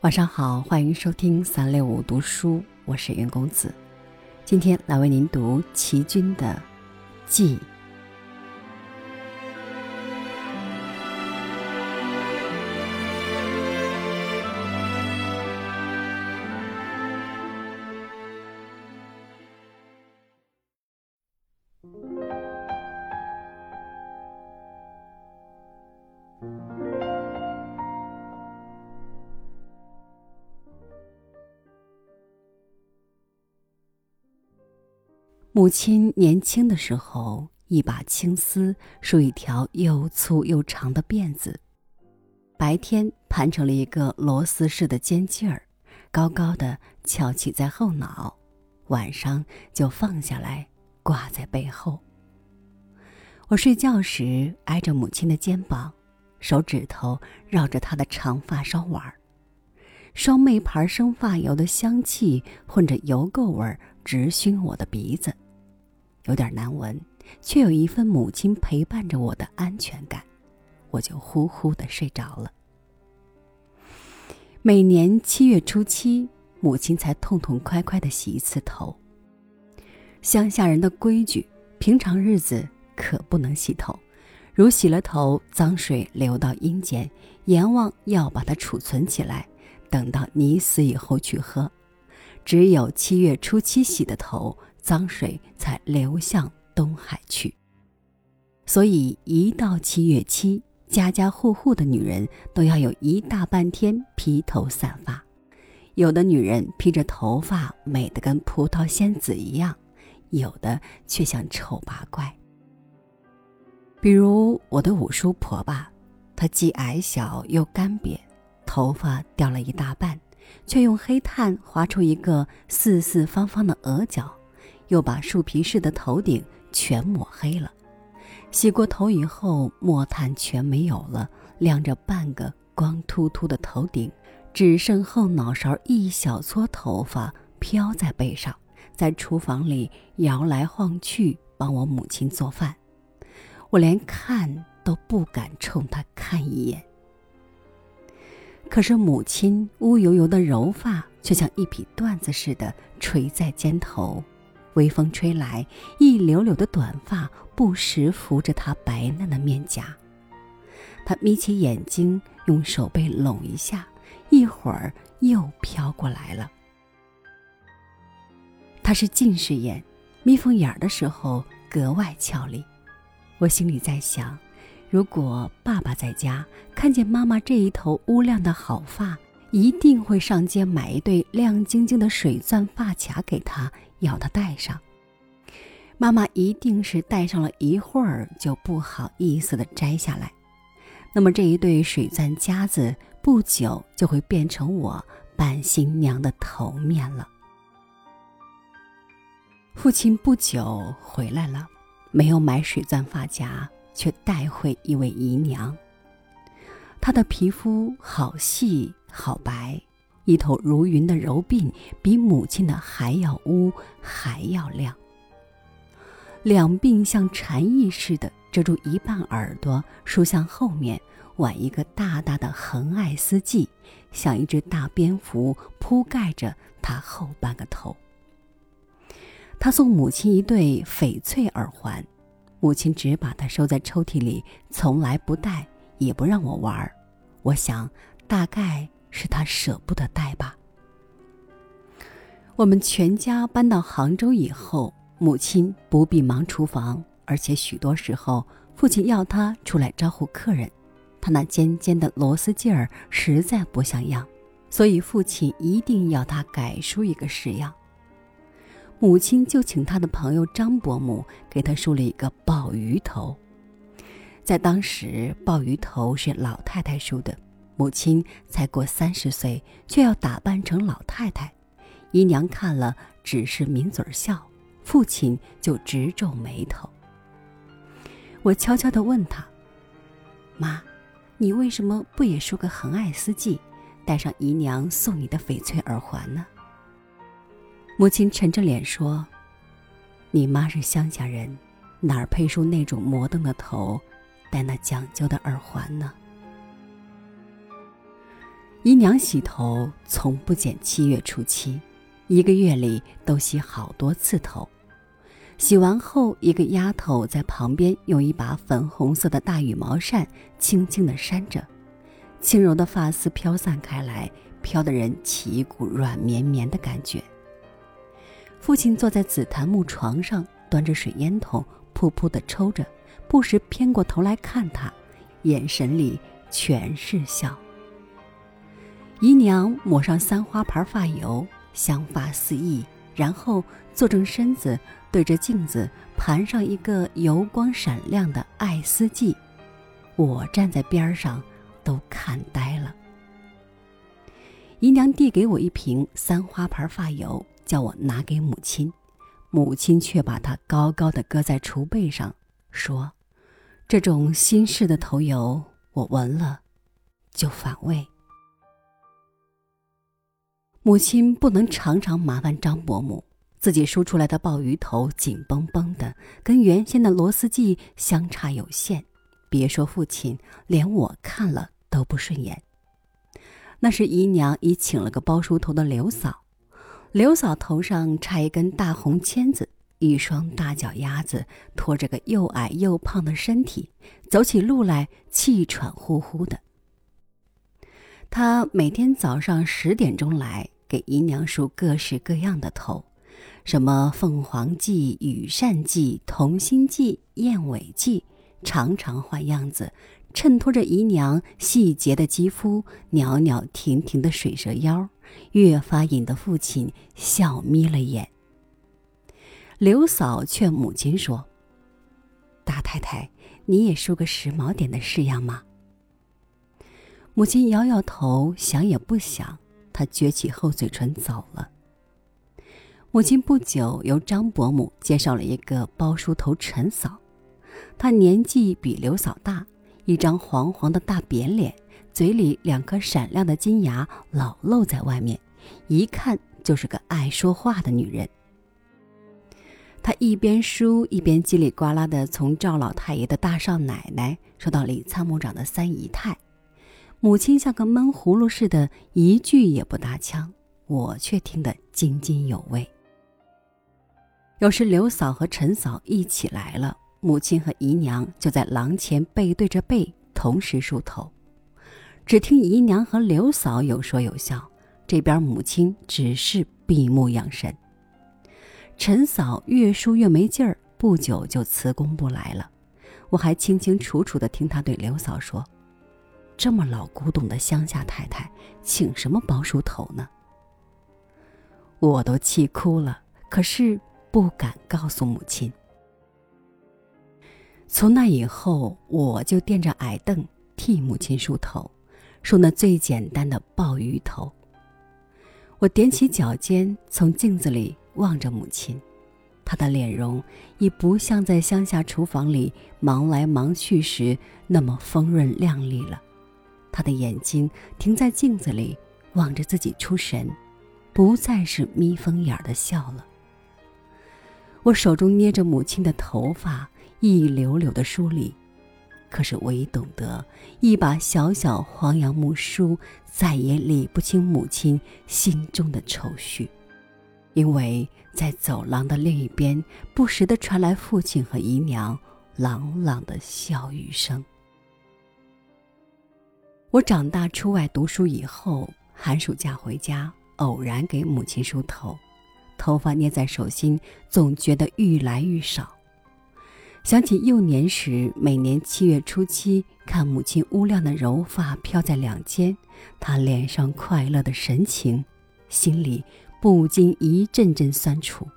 晚上好，欢迎收听三六五读书，我是云公子，今天来为您读齐军的《记》。母亲年轻的时候，一把青丝梳一条又粗又长的辫子，白天盘成了一个螺丝似的尖劲儿，高高的翘起在后脑，晚上就放下来挂在背后。我睡觉时挨着母亲的肩膀，手指头绕着她的长发梢玩儿，双妹牌生发油的香气混着油垢味儿，直熏我的鼻子。有点难闻，却有一份母亲陪伴着我的安全感，我就呼呼的睡着了。每年七月初七，母亲才痛痛快快的洗一次头。乡下人的规矩，平常日子可不能洗头，如洗了头，脏水流到阴间，阎王要把它储存起来，等到你死以后去喝。只有七月初七洗的头。脏水才流向东海去。所以一到七月七，家家户户的女人都要有一大半天披头散发，有的女人披着头发美得跟葡萄仙子一样，有的却像丑八怪。比如我的五叔婆吧，她既矮小又干瘪，头发掉了一大半，却用黑炭划出一个四四方方的额角。又把树皮似的头顶全抹黑了，洗过头以后，墨炭全没有了，亮着半个光秃秃的头顶，只剩后脑勺一小撮头发飘在背上，在厨房里摇来晃去，帮我母亲做饭。我连看都不敢冲她看一眼。可是母亲乌油油的柔发却像一匹缎子似的垂在肩头。微风吹来，一绺绺的短发不时拂着她白嫩的面颊。她眯起眼睛，用手背拢一下，一会儿又飘过来了。她是近视眼，眯缝眼儿的时候格外俏丽。我心里在想，如果爸爸在家看见妈妈这一头乌亮的好发，一定会上街买一对亮晶晶的水钻发卡给她。要他戴上，妈妈一定是戴上了一会儿就不好意思的摘下来。那么这一对水钻夹子不久就会变成我扮新娘的头面了。父亲不久回来了，没有买水钻发夹，却带回一位姨娘。她的皮肤好细好白。一头如云的柔鬓，比母亲的还要乌，还要亮。两鬓像蝉翼似的遮住一半耳朵，梳向后面，挽一个大大的横爱丝髻，像一只大蝙蝠铺盖着她后半个头。他送母亲一对翡翠耳环，母亲只把它收在抽屉里，从来不戴，也不让我玩儿。我想，大概。是他舍不得带吧。我们全家搬到杭州以后，母亲不必忙厨房，而且许多时候父亲要他出来招呼客人，他那尖尖的螺丝劲儿实在不像样，所以父亲一定要他改梳一个式样。母亲就请他的朋友张伯母给他梳了一个鲍鱼头，在当时，鲍鱼头是老太太梳的。母亲才过三十岁，却要打扮成老太太，姨娘看了只是抿嘴笑，父亲就直皱眉头。我悄悄地问他：“妈，你为什么不也梳个横爱丝髻，戴上姨娘送你的翡翠耳环呢？”母亲沉着脸说：“你妈是乡下人，哪儿配梳那种摩登的头，戴那讲究的耳环呢？”姨娘洗头从不减七月初七，一个月里都洗好多次头。洗完后，一个丫头在旁边用一把粉红色的大羽毛扇轻轻地扇着，轻柔的发丝飘散开来，飘得人起一股软绵绵的感觉。父亲坐在紫檀木床上，端着水烟筒，噗噗地抽着，不时偏过头来看他，眼神里全是笑。姨娘抹上三花牌发油，香发四溢，然后坐正身子。对着镜子盘上一个油光闪亮的爱丝髻，我站在边上都看呆了。姨娘递给我一瓶三花牌发油，叫我拿给母亲，母亲却把它高高的搁在橱背上，说：“这种新式的头油，我闻了就反胃。”母亲不能常常麻烦张伯母。自己梳出来的鲍鱼头紧绷绷的，跟原先的螺丝髻相差有限。别说父亲，连我看了都不顺眼。那是姨娘已请了个包梳头的刘嫂，刘嫂头上插一根大红签子，一双大脚丫子拖着个又矮又胖的身体，走起路来气喘呼呼的。她每天早上十点钟来给姨娘梳各式各样的头。什么凤凰髻、羽扇髻、同心髻、燕尾髻，常常换样子，衬托着姨娘细节的肌肤、袅袅婷婷的水蛇腰，越发引得父亲笑眯了眼。刘嫂劝母亲说：“大太太，你也梳个时髦点的式样吗？”母亲摇摇头，想也不想，她撅起厚嘴唇走了。母亲不久由张伯母介绍了一个包梳头陈嫂，她年纪比刘嫂大，一张黄黄的大扁脸，嘴里两颗闪亮的金牙老露在外面，一看就是个爱说话的女人。她一边梳一边叽里呱啦的从赵老太爷的大少奶奶说到李参谋长的三姨太，母亲像个闷葫芦似的，一句也不搭腔，我却听得津津有味。有时刘嫂和陈嫂一起来了，母亲和姨娘就在廊前背对着背同时梳头，只听姨娘和刘嫂有说有笑，这边母亲只是闭目养神。陈嫂越梳越没劲儿，不久就辞工不来了。我还清清楚楚地听她对刘嫂说：“这么老古董的乡下太太，请什么包梳头呢？”我都气哭了，可是。不敢告诉母亲。从那以后，我就垫着矮凳替母亲梳头，梳那最简单的鲍鱼头。我踮起脚尖，从镜子里望着母亲，她的脸容已不像在乡下厨房里忙来忙去时那么丰润亮丽了。他的眼睛停在镜子里，望着自己出神，不再是眯缝眼儿的笑了。我手中捏着母亲的头发，一绺绺的梳理，可是我已懂得一把小小黄杨木梳，再也理不清母亲心中的愁绪，因为在走廊的另一边，不时的传来父亲和姨娘朗朗的笑语声。我长大出外读书以后，寒暑假回家，偶然给母亲梳头。头发捏在手心，总觉得愈来愈少。想起幼年时，每年七月初七，看母亲乌亮的柔发飘在两肩，她脸上快乐的神情，心里不禁一阵阵酸楚。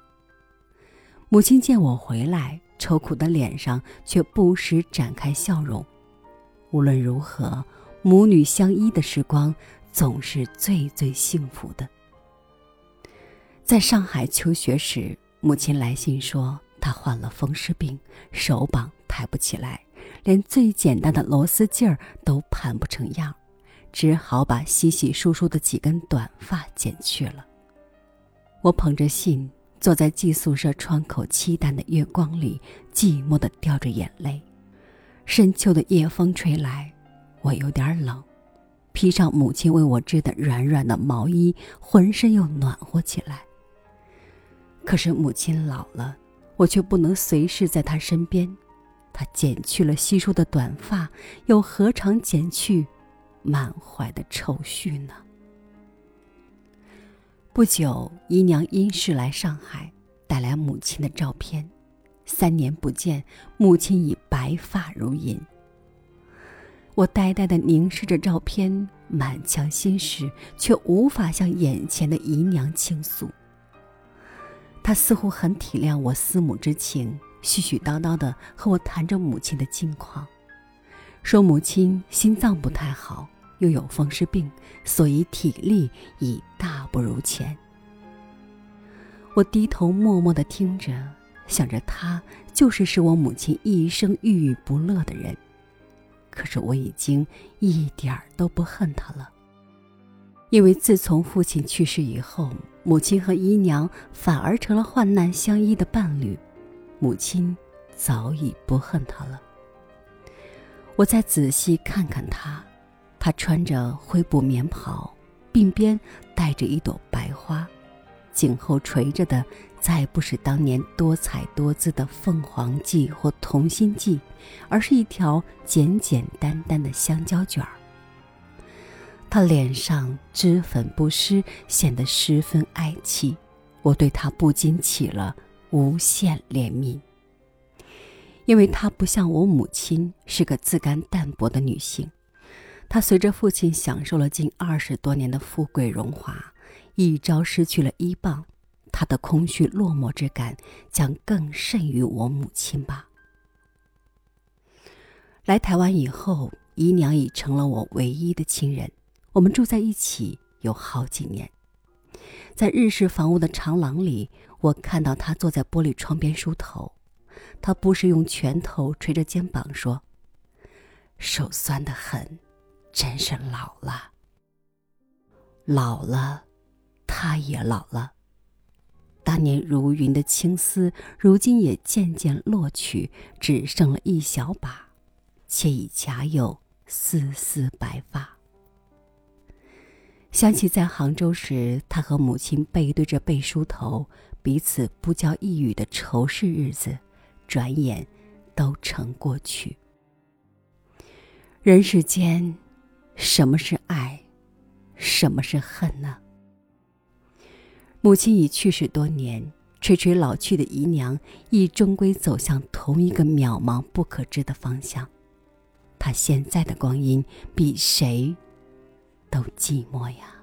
母亲见我回来，愁苦的脸上却不时展开笑容。无论如何，母女相依的时光总是最最幸福的。在上海求学时，母亲来信说她患了风湿病，手膀抬不起来，连最简单的螺丝劲儿都盘不成样，只好把稀稀疏疏的几根短发剪去了。我捧着信，坐在寄宿舍窗口凄淡的月光里，寂寞的掉着眼泪。深秋的夜风吹来，我有点冷，披上母亲为我织的软软的毛衣，浑身又暖和起来。可是母亲老了，我却不能随时在她身边。她剪去了稀疏的短发，又何尝剪去满怀的愁绪呢？不久，姨娘因事来上海，带来母亲的照片。三年不见，母亲已白发如银。我呆呆的凝视着照片，满腔心事却无法向眼前的姨娘倾诉。她似乎很体谅我思母之情，絮絮叨叨的和我谈着母亲的近况，说母亲心脏不太好。又有风湿病，所以体力已大不如前。我低头默默的听着，想着他就是使我母亲一生郁郁不乐的人。可是我已经一点儿都不恨他了，因为自从父亲去世以后，母亲和姨娘反而成了患难相依的伴侣。母亲早已不恨他了。我再仔细看看他。他穿着灰布棉袍，鬓边带着一朵白花，颈后垂着的再不是当年多彩多姿的凤凰髻或同心髻，而是一条简简单单的香蕉卷儿。他脸上脂粉不施，显得十分哀戚，我对他不禁起了无限怜悯，因为她不像我母亲是个自甘淡泊的女性。她随着父亲享受了近二十多年的富贵荣华，一朝失去了依傍，他的空虚落寞之感将更甚于我母亲吧。来台湾以后，姨娘已成了我唯一的亲人，我们住在一起有好几年。在日式房屋的长廊里，我看到他坐在玻璃窗边梳头，他不时用拳头捶着肩膀说：“手酸得很。”真是老了，老了，他也老了。当年如云的青丝，如今也渐渐落去，只剩了一小把，且已夹有丝丝白发。想起在杭州时，他和母亲背对着背梳头，彼此不交一语的仇视日子，转眼都成过去。人世间。什么是爱，什么是恨呢？母亲已去世多年，垂垂老去的姨娘亦终归走向同一个渺茫不可知的方向。她现在的光阴比谁都寂寞呀！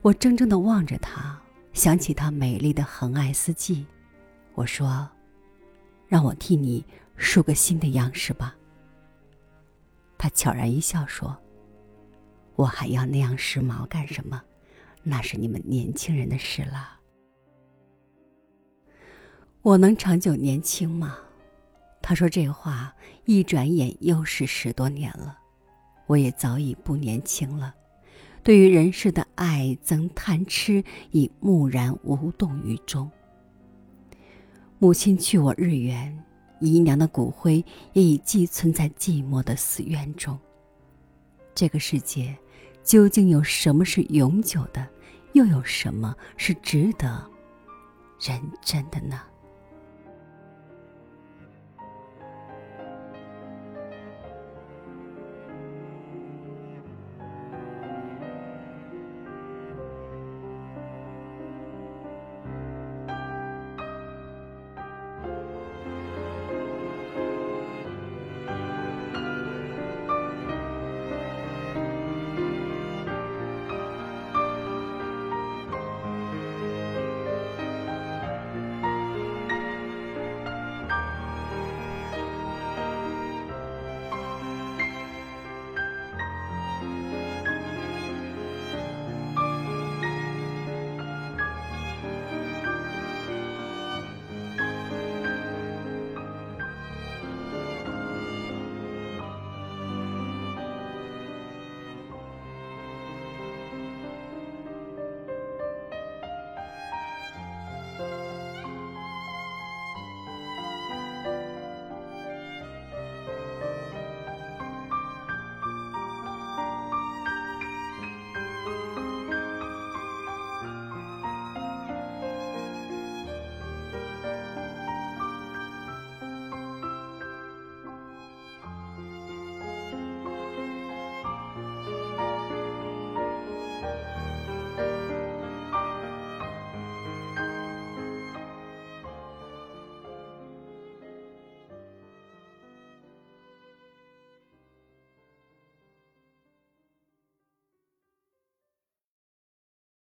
我怔怔的望着她，想起她美丽的横爱四季，我说：“让我替你梳个新的样式吧。”他悄然一笑说：“我还要那样时髦干什么？那是你们年轻人的事了。我能长久年轻吗？”他说这话，一转眼又是十多年了。我也早已不年轻了，对于人世的爱憎贪痴已木然无动于衷。母亲去我日元。姨娘的骨灰也已寄存在寂寞的寺院中。这个世界，究竟有什么是永久的，又有什么是值得认真的呢？